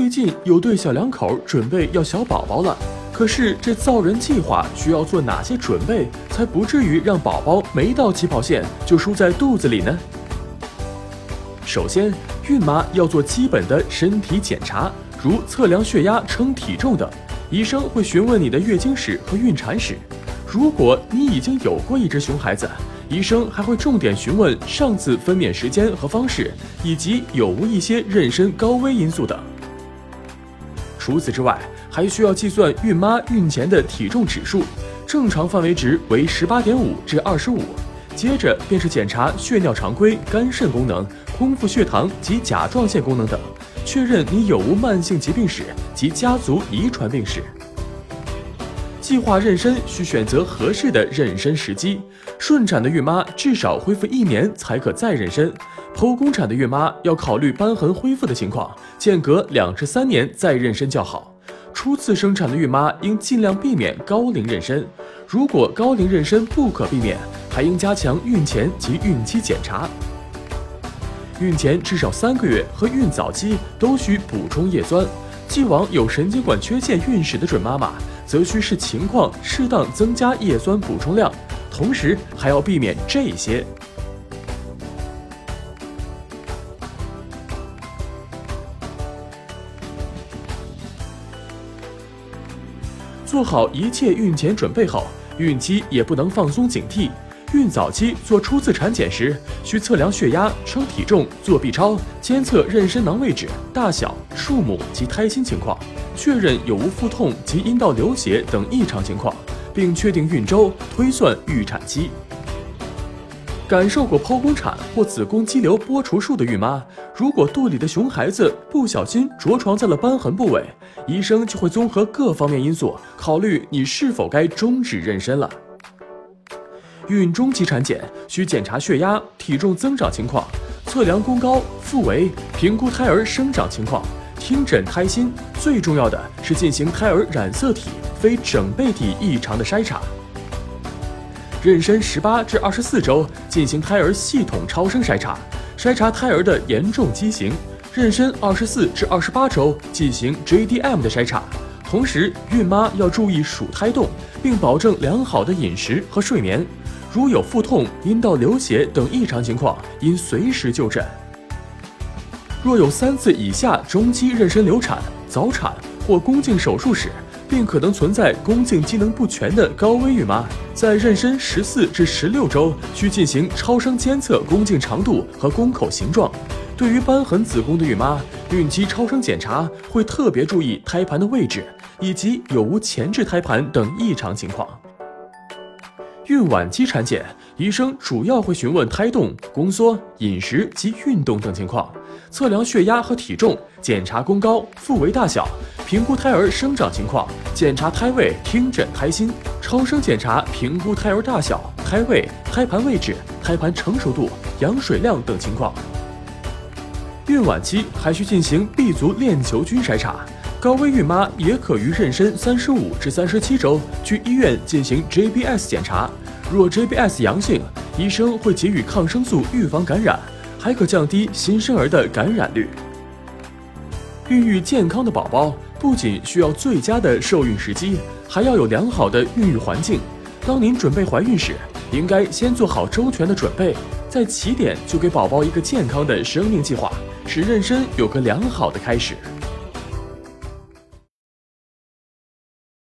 最近有对小两口准备要小宝宝了，可是这造人计划需要做哪些准备，才不至于让宝宝没到起跑线就输在肚子里呢？首先，孕妈要做基本的身体检查，如测量血压、称体重等。医生会询问你的月经史和孕产史。如果你已经有过一只熊孩子，医生还会重点询问上次分娩时间和方式，以及有无一些妊娠高危因素等。除此之外，还需要计算孕妈孕前的体重指数，正常范围值为十八点五至二十五。接着便是检查血尿常规、肝肾功能、空腹血糖及甲状腺功能等，确认你有无慢性疾病史及家族遗传病史。计划妊娠需选择合适的妊娠时机，顺产的孕妈至少恢复一年才可再妊娠，剖宫产的孕妈要考虑瘢痕恢复的情况，间隔两至三年再妊娠较好。初次生产的孕妈应尽量避免高龄妊娠，如果高龄妊娠不可避免，还应加强孕前及孕期检查。孕前至少三个月和孕早期都需补充叶酸，既往有神经管缺陷孕史的准妈妈。则需视情况适当增加叶酸补充量，同时还要避免这些：做好一切孕前准备后，孕期也不能放松警惕。孕早期做初次产检时，需测量血压、称体重、做 B 超，监测妊娠囊位置、大小、数目及胎心情况。确认有无腹痛及阴道流血等异常情况，并确定孕周，推算预产期。感受过剖宫产或子宫肌瘤剥除术的孕妈，如果肚里的熊孩子不小心着床在了瘢痕部位，医生就会综合各方面因素，考虑你是否该终止妊娠了。孕中期产检需检查血压、体重增长情况，测量宫高、腹围，评估胎儿生长情况。听诊胎心，最重要的是进行胎儿染色体非整倍体异常的筛查。妊娠十八至二十四周进行胎儿系统超声筛查，筛查胎儿的严重畸形。妊娠二十四至二十八周进行 JDM 的筛查，同时孕妈要注意数胎动，并保证良好的饮食和睡眠。如有腹痛、阴道流血等异常情况，应随时就诊。若有三次以下中期妊娠流产、早产或宫颈手术史，并可能存在宫颈机能不全的高危孕妈，在妊娠十四至十六周需进行超声监测宫颈长度和宫口形状。对于瘢痕子宫的孕妈，孕期超声检查会特别注意胎盘的位置以及有无前置胎盘等异常情况。孕晚期产检，医生主要会询问胎动、宫缩、饮食及运动等情况，测量血压和体重，检查宫高、腹围大小，评估胎儿生长情况，检查胎位，听诊胎心，超声检查，评估胎儿大小、胎位、胎盘位置、胎盘成熟度、羊水量等情况。孕晚期还需进行 B 族链球菌筛查。高危孕妈也可于妊娠三十五至三十七周去医院进行 JBS 检查，若 JBS 阳性，医生会给予抗生素预防感染，还可降低新生儿的感染率。孕育健康的宝宝不仅需要最佳的受孕时机，还要有良好的孕育环境。当您准备怀孕时，应该先做好周全的准备，在起点就给宝宝一个健康的生命计划，使妊娠有个良好的开始。